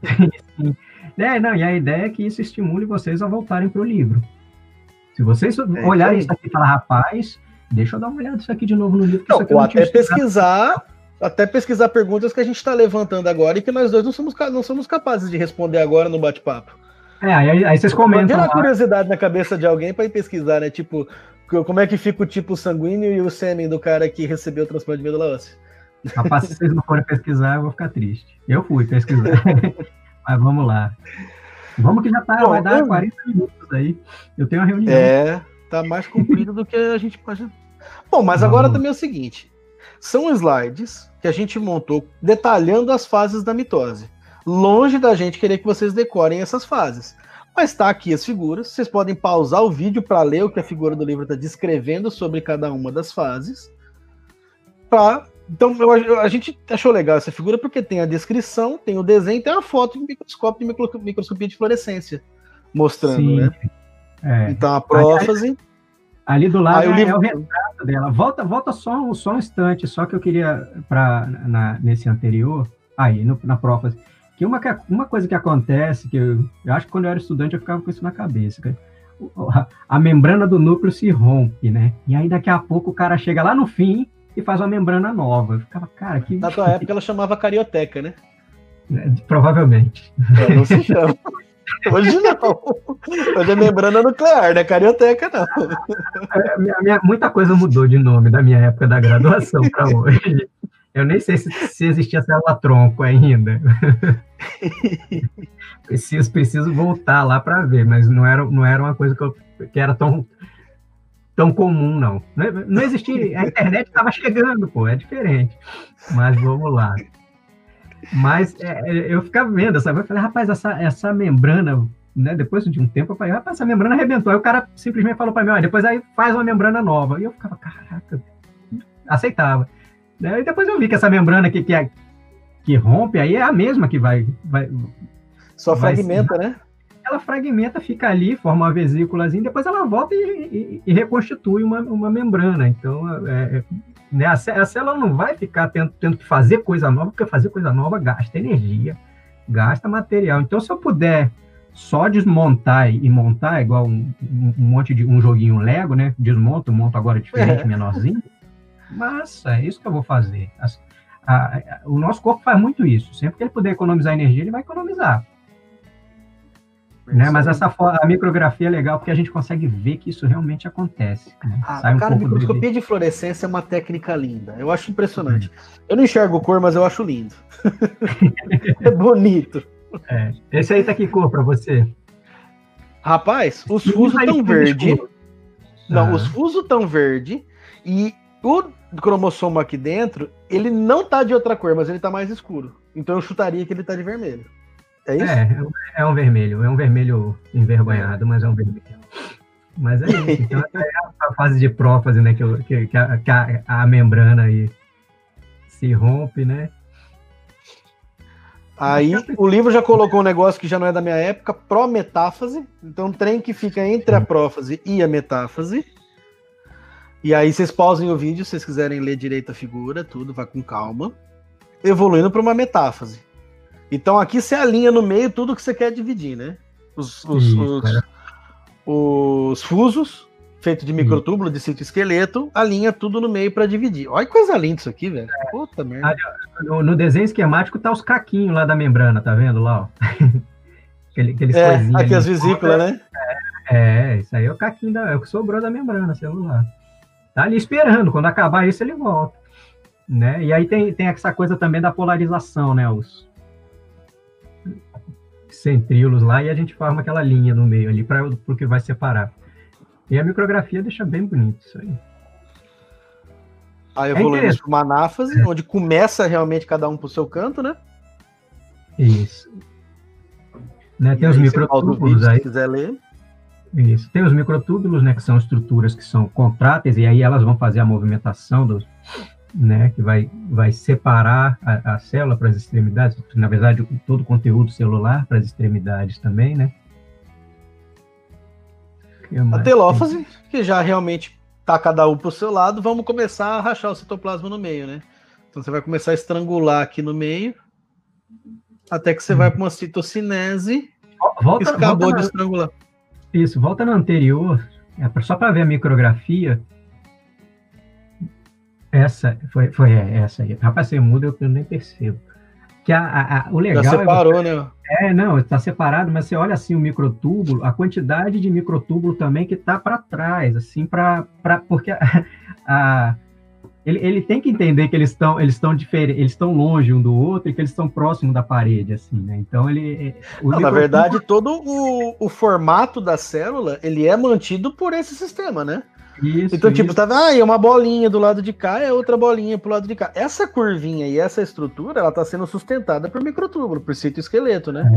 É, não, e a ideia é que isso estimule vocês a voltarem para o livro. Se vocês é, olharem isso aqui e falar, rapaz, deixa eu dar uma olhada nisso aqui de novo no livro. Não, ou até pesquisar, até pesquisar perguntas que a gente está levantando agora e que nós dois não somos, não somos capazes de responder agora no bate-papo. É, aí, aí vocês comentam. Tem curiosidade na cabeça de alguém para ir pesquisar, né? Tipo, como é que fica o tipo sanguíneo e o sêmen do cara que recebeu o transplante de medula óssea. Rapaz, se vocês não forem pesquisar, eu vou ficar triste. Eu fui pesquisar. Mas vamos lá. Vamos que já tá, Bom, vai dar eu... 40 minutos aí. Eu tenho uma reunião. É, tá mais comprido do que a gente pode. Bom, mas agora também é o seguinte: são slides que a gente montou detalhando as fases da mitose. Longe da gente querer que vocês decorem essas fases. Mas está aqui as figuras. Vocês podem pausar o vídeo para ler o que a figura do livro está descrevendo sobre cada uma das fases. Para então, eu, a gente achou legal essa figura porque tem a descrição, tem o desenho, tem a foto de microscópio de microscopia de fluorescência mostrando, Sim. né? É. Então a prófase. Ali, ali do lado é, livro... é, o retrato dela. Volta, volta só, só um instante, só que eu queria para nesse anterior, aí no, na prófase, que uma, uma coisa que acontece, que eu, eu acho que quando eu era estudante eu ficava com isso na cabeça, a membrana do núcleo se rompe, né? E aí daqui a pouco o cara chega lá no fim e faz uma membrana nova. Eu ficava, cara, que. Na tua época ela chamava carioteca, né? É, provavelmente. É, não se chama. Hoje não. Hoje é membrana nuclear, né? Carioteca não. É, minha, minha, muita coisa mudou de nome da minha época da graduação para hoje. Eu nem sei se, se existia célula-tronco ainda. preciso, preciso voltar lá para ver, mas não era, não era uma coisa que, eu, que era tão, tão comum, não. Não, não existia, a internet estava chegando, pô, é diferente. Mas vamos lá. Mas é, é eu ficava vendo, sabe? Eu falei, rapaz, essa, essa membrana, né? Depois de um tempo, eu falei, rapaz, essa membrana arrebentou. Aí o cara simplesmente falou para mim, olha, depois aí faz uma membrana nova. E eu ficava, caraca, aceitava. Né? E depois eu vi que essa membrana que, que, é, que rompe aí é a mesma que vai. vai Só vai fragmenta, né? Ela fragmenta, fica ali, forma uma vesícula, depois ela volta e, e, e, reconstitui uma, uma membrana. Então, é, é né, a, a célula não vai ficar tendo, tendo que fazer coisa nova, porque fazer coisa nova gasta energia, gasta material. Então, se eu puder só desmontar e montar, igual um, um, monte de um joguinho Lego, né? Desmonto, monto agora diferente, é. menorzinho. Mas é isso que eu vou fazer. As, a, a, o nosso corpo faz muito isso. Sempre que ele puder economizar energia, ele vai economizar. Né? Mas essa a micrografia é legal porque a gente consegue ver que isso realmente acontece. Né? Ah, Sai um cara, microscopia de fluorescência é uma técnica linda. Eu acho impressionante. Eu não enxergo cor, mas eu acho lindo. é bonito. É. Esse aí tá que cor para você? Rapaz, os fusos tão verde. Não, ah. os fusos tão verde e o cromossomo aqui dentro, ele não tá de outra cor, mas ele tá mais escuro. Então eu chutaria que ele tá de vermelho. É isso? É, é um vermelho. É um vermelho envergonhado, mas é um vermelho. Mas é isso. Então é a fase de prófase, né? Que, que, que, a, que a, a, membrana aí se rompe, né? Aí o livro já colocou um negócio que já não é da minha época, prometáfase. Então, trem que fica entre a prófase e a metáfase. E aí vocês pausem o vídeo se vocês quiserem ler direito a figura, tudo, vai com calma. Evoluindo para uma metáfase. Então aqui você alinha no meio tudo que você quer dividir, né? Os, os, os, os fusos, feito de microtúbulo, de citoesqueleto, alinha tudo no meio para dividir. Olha que coisa linda isso aqui, velho. Puta merda. No, no, desenho esquemático tá os caquinhos lá da membrana, tá vendo lá, ó? aqueles é, aqui as vesículas, né? É, é, isso aí é o caquinho da, é o que sobrou da membrana celular. Tá ali esperando, quando acabar isso ele volta. Né? E aí tem, tem essa coisa também da polarização, né? Os, centríolos lá e a gente forma aquela linha no meio ali para o que vai separar. E a micrografia deixa bem bonito isso aí. Aí evoluímos é para uma anáfase, é. onde começa realmente cada um para o seu canto, né? Isso. Né, tem os microtúbulos aí. Se quiser ler. Isso. Tem os microtúbulos, né, que são estruturas que são contráteis, e aí elas vão fazer a movimentação dos, né, que vai, vai separar a, a célula para as extremidades, na verdade, todo o conteúdo celular para as extremidades também, né? A telófase, que já realmente tá cada um para o seu lado, vamos começar a rachar o citoplasma no meio, né? Então você vai começar a estrangular aqui no meio, até que você hum. vai para uma citocinese volta, acabou volta de estrangular. Isso, volta no anterior, é só para ver a micrografia, essa, foi, foi essa aí. Rapaz, você muda, eu, eu nem percebo. Que a, a, a o legal. Já separou, é você, né? É, não, está separado, mas você olha assim o microtúbulo, a quantidade de microtúbulo também que está para trás, assim, para. Porque a, a ele, ele, tem que entender que eles estão eles estão diferentes, eles estão longe um do outro e que eles estão próximos da parede, assim, né? Então ele. Não, na verdade, todo o, o formato da célula ele é mantido por esse sistema, né? Isso, então, tipo, isso. tá ah, é uma bolinha do lado de cá, é outra bolinha pro lado de cá. Essa curvinha e essa estrutura, ela tá sendo sustentada por microtúbulo, por citoesqueleto, né?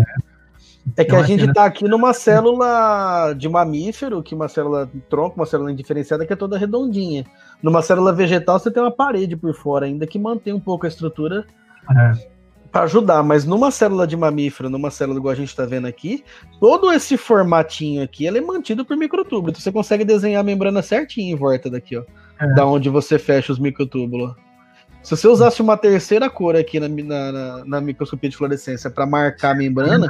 É. é que então, a gente cena... tá aqui numa célula de mamífero, que uma célula tronco, uma célula indiferenciada, que é toda redondinha. Numa célula vegetal, você tem uma parede por fora ainda que mantém um pouco a estrutura é para ajudar, mas numa célula de mamífero, numa célula igual a gente está vendo aqui, todo esse formatinho aqui ele é mantido por microtúbulo. Então você consegue desenhar a membrana certinho em volta daqui, ó. É. Da onde você fecha os microtúbulos. Se você usasse uma terceira cor aqui na, na, na microscopia de fluorescência para marcar a membrana,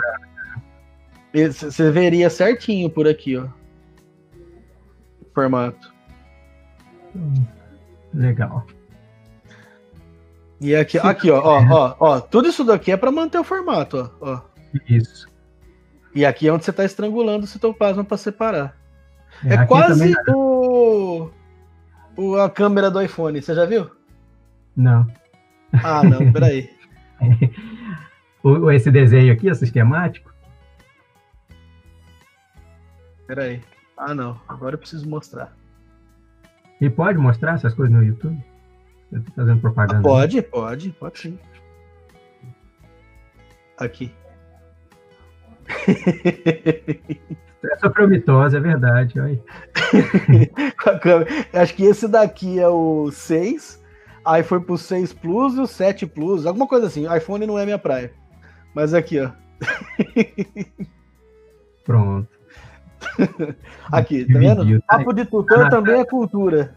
você veria certinho por aqui, ó. Formato. Legal. E aqui, aqui ó, ó, ó, ó, tudo isso daqui é para manter o formato, ó, ó. Isso. E aqui é onde você está estrangulando o citoplasma para separar. É, é quase o, o, a câmera do iPhone, você já viu? Não. Ah, não, peraí. o, esse desenho aqui, esse esquemático. Peraí. Ah, não. Agora eu preciso mostrar. E pode mostrar essas coisas no YouTube? Eu tô fazendo propaganda. Ah, pode, pode, pode sim. Aqui. Essa promitose, é verdade. Acho que esse daqui é o 6, aí foi pro 6 Plus e o 7 Plus, alguma coisa assim. iPhone não é minha praia. Mas aqui, ó. Pronto. aqui, tá vendo? Papo de tutor também é cultura.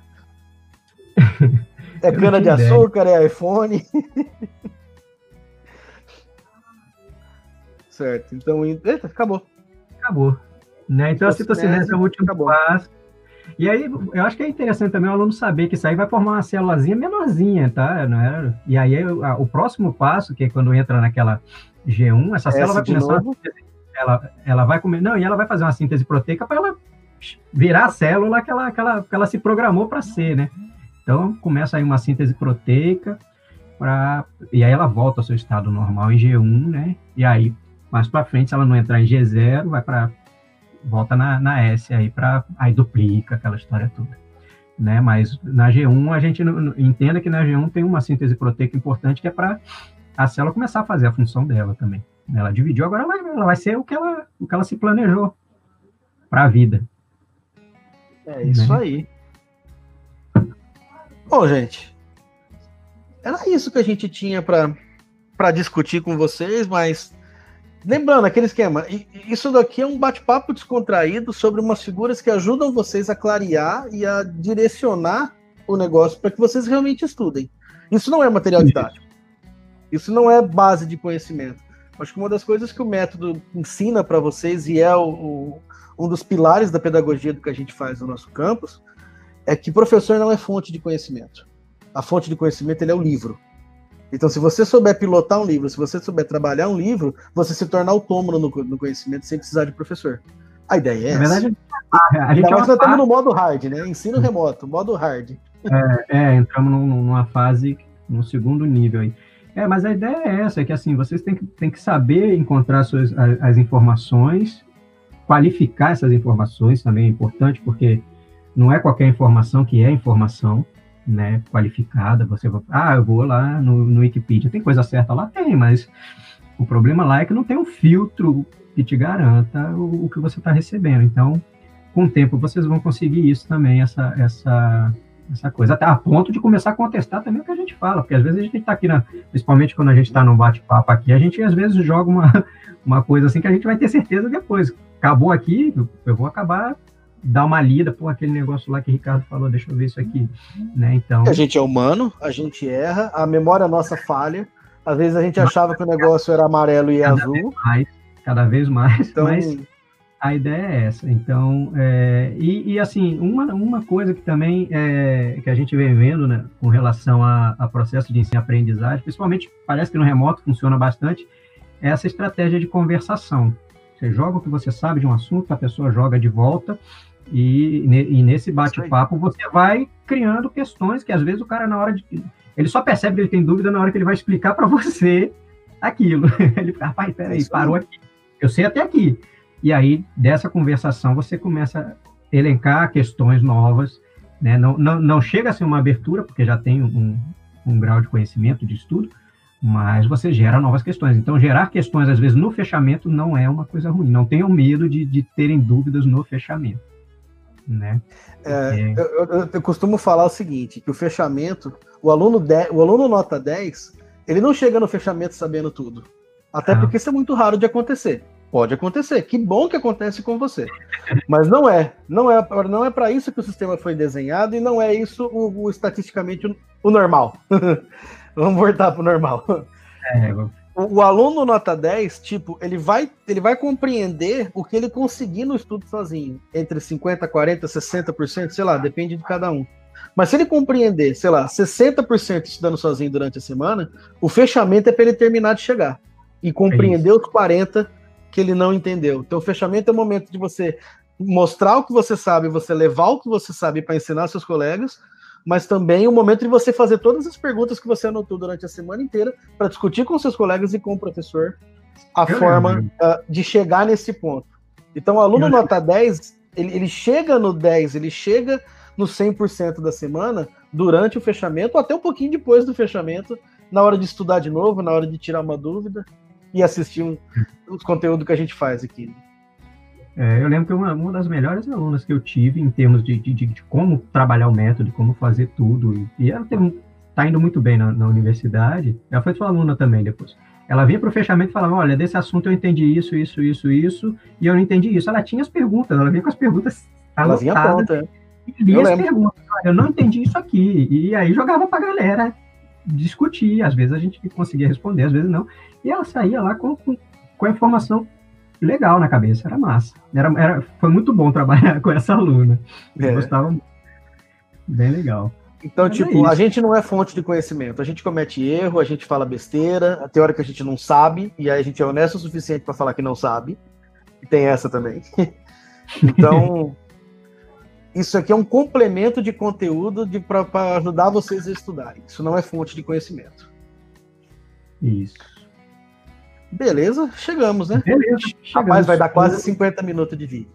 É cana de açúcar, é iPhone. certo, então. Eita, acabou. Acabou. Né? Então, a citocinese é o último acabou. passo. E aí, eu acho que é interessante também o aluno saber que isso aí vai formar uma célulazinha menorzinha, tá? Não é? E aí, o próximo passo, que é quando entra naquela G1, essa célula vai começar ela, ela vai comer, não, e ela vai fazer uma síntese proteica para ela virar a célula que ela, que ela, que ela se programou para ser, né? Então, começa aí uma síntese proteica, pra, e aí ela volta ao seu estado normal em G1, né? E aí, mais para frente, se ela não entrar em G0, vai para volta na, na S aí para aí duplica aquela história toda, né? Mas na G1 a gente não, entenda que na G1 tem uma síntese proteica importante que é para a célula começar a fazer a função dela também. Ela dividiu, agora ela, ela vai ser o que ela, o que ela se planejou para a vida. É isso né? aí. Bom, gente, era isso que a gente tinha para discutir com vocês, mas lembrando aquele esquema, isso daqui é um bate-papo descontraído sobre umas figuras que ajudam vocês a clarear e a direcionar o negócio para que vocês realmente estudem. Isso não é material didático. Isso não é base de conhecimento. Acho que uma das coisas que o método ensina para vocês e é o, o, um dos pilares da pedagogia do que a gente faz no nosso campus é que professor não é fonte de conhecimento. A fonte de conhecimento ele é o livro. Então, se você souber pilotar um livro, se você souber trabalhar um livro, você se torna autônomo no, no conhecimento sem precisar de professor. A ideia é Na essa. Verdade, a, gente nós estamos no modo hard, né? Ensino remoto, modo hard. É, é entramos numa fase, no segundo nível aí. É, mas a ideia é essa, é que assim, vocês têm que, têm que saber encontrar suas, as, as informações, qualificar essas informações também é importante, porque não é qualquer informação que é informação, né, qualificada, você vai, ah, eu vou lá no, no Wikipedia, tem coisa certa lá? Tem, mas o problema lá é que não tem um filtro que te garanta o, o que você está recebendo, então, com o tempo vocês vão conseguir isso também, essa, essa essa coisa, até a ponto de começar a contestar também o que a gente fala, porque às vezes a gente está aqui, na, principalmente quando a gente está num bate-papo aqui, a gente às vezes joga uma, uma coisa assim que a gente vai ter certeza depois. Acabou aqui, eu vou acabar dar uma lida, pô, aquele negócio lá que o Ricardo falou, deixa eu ver isso aqui, né? Então. A gente é humano, a gente erra, a memória nossa falha. Às vezes a gente achava que o negócio era amarelo e cada azul. Vez mais, cada vez mais, então, mas a ideia é essa. Então, é, e, e, assim, uma, uma coisa que também é, que a gente vem vendo né, com relação a, a processo de ensino-aprendizagem, principalmente parece que no remoto funciona bastante, é essa estratégia de conversação. Você joga o que você sabe de um assunto, a pessoa joga de volta, e, e nesse bate-papo você vai criando questões que às vezes o cara, na hora de. Ele só percebe que ele tem dúvida na hora que ele vai explicar para você aquilo. Ele fica, rapaz, peraí, parou aqui. Eu sei até aqui. E aí, dessa conversação, você começa a elencar questões novas, né? não, não, não chega a ser uma abertura, porque já tem um, um grau de conhecimento, de estudo, mas você gera novas questões. Então, gerar questões, às vezes, no fechamento não é uma coisa ruim. Não tenham medo de, de terem dúvidas no fechamento. Né? É, eu, eu, eu, costumo falar o seguinte, que o fechamento, o aluno, de, o aluno nota 10, ele não chega no fechamento sabendo tudo. Até ah. porque isso é muito raro de acontecer. Pode acontecer. Que bom que acontece com você. Mas não é. Não é, não é para isso que o sistema foi desenhado e não é isso o, o estatisticamente o, o normal. Vamos voltar para o normal. É, o, o, aluno nota 10, tipo, ele vai, ele vai compreender o que ele conseguir no estudo sozinho. Entre 50%, 40%, 60%, sei lá, depende de cada um. Mas se ele compreender, sei lá, 60% estudando sozinho durante a semana, o fechamento é para ele terminar de chegar. E compreender é os 40% que ele não entendeu. Então, o fechamento é o momento de você mostrar o que você sabe, você levar o que você sabe para ensinar seus colegas, mas também o momento de você fazer todas as perguntas que você anotou durante a semana inteira para discutir com seus colegas e com o professor a eu forma uh, de chegar nesse ponto. Então, o aluno eu nota 10, ele, ele chega no 10, ele chega no 100% da semana durante o fechamento, ou até um pouquinho depois do fechamento, na hora de estudar de novo, na hora de tirar uma dúvida e assistir um, o conteúdo que a gente faz aqui. É, eu lembro que uma, uma das melhores alunas que eu tive em termos de, de, de como trabalhar o método, como fazer tudo, e ela está indo muito bem na, na, universidade, ela foi sua aluna também depois. Ela vinha para o fechamento e falava, olha, desse assunto eu entendi isso, isso, isso, isso, e eu não entendi isso. Ela tinha as perguntas, ela vinha com as perguntas ela vinha pronta. E lia as perguntas, eu não entendi isso aqui. E aí jogava para a galera discutir, às vezes a gente conseguia responder, às vezes não. E ela saía lá com, com, com a informação legal na cabeça, era massa. Era, era, foi muito bom trabalhar com essa aluna. Eu é. gostava Bem legal. Então, Mas tipo, é a gente não é fonte de conhecimento. A gente comete erro, a gente fala besteira, tem hora que a gente não sabe, e aí a gente é honesto o suficiente para falar que não sabe. E tem essa também. então, isso aqui é um complemento de conteúdo de, para ajudar vocês a estudarem. Isso não é fonte de conhecimento. Isso. Beleza, chegamos, né? Beleza. Chegamos. Rapaz, vai dar quase 50 minutos de vídeo.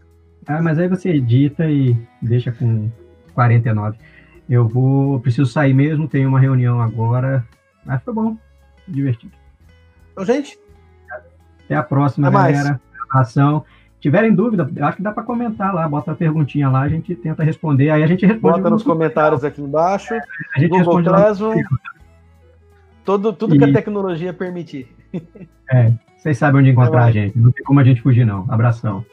Ah, mas aí você edita e deixa com 49. Eu vou, preciso sair mesmo, tenho uma reunião agora. Mas foi bom, divertido. Então, gente. Até a próxima, Até galera. Abração tiverem dúvida, acho que dá para comentar lá, bota a perguntinha lá, a gente tenta responder, aí a gente responde. Bota nos comentários aqui embaixo. a gente Google responde todo, tudo e... que a tecnologia permitir. É, vocês sabem onde encontrar a gente, não tem como a gente fugir não. Abração.